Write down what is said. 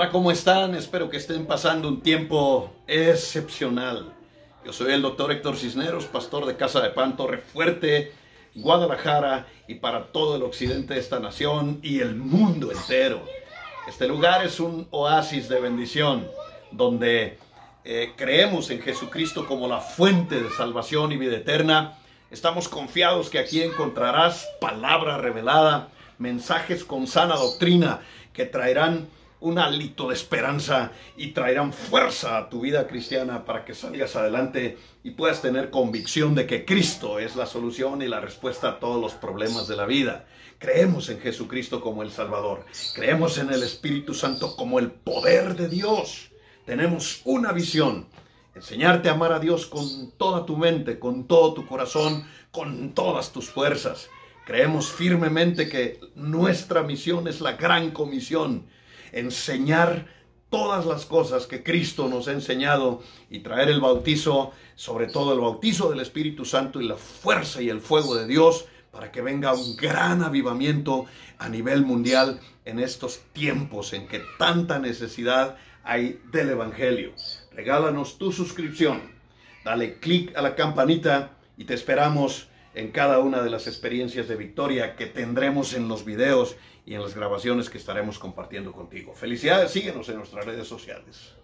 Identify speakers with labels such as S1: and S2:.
S1: Hola, ¿cómo están? Espero que estén pasando un tiempo excepcional. Yo soy el doctor Héctor Cisneros, pastor de Casa de Pan Torre Fuerte, Guadalajara y para todo el occidente de esta nación y el mundo entero. Este lugar es un oasis de bendición donde eh, creemos en Jesucristo como la fuente de salvación y vida eterna. Estamos confiados que aquí encontrarás palabra revelada, mensajes con sana doctrina que traerán un hálito de esperanza y traerán fuerza a tu vida cristiana para que salgas adelante y puedas tener convicción de que Cristo es la solución y la respuesta a todos los problemas de la vida. Creemos en Jesucristo como el Salvador. Creemos en el Espíritu Santo como el poder de Dios. Tenemos una visión. Enseñarte a amar a Dios con toda tu mente, con todo tu corazón, con todas tus fuerzas. Creemos firmemente que nuestra misión es la gran comisión enseñar todas las cosas que Cristo nos ha enseñado y traer el bautizo, sobre todo el bautizo del Espíritu Santo y la fuerza y el fuego de Dios para que venga un gran avivamiento a nivel mundial en estos tiempos en que tanta necesidad hay del Evangelio. Regálanos tu suscripción, dale clic a la campanita y te esperamos en cada una de las experiencias de victoria que tendremos en los videos y en las grabaciones que estaremos compartiendo contigo. Felicidades, síguenos en nuestras redes sociales.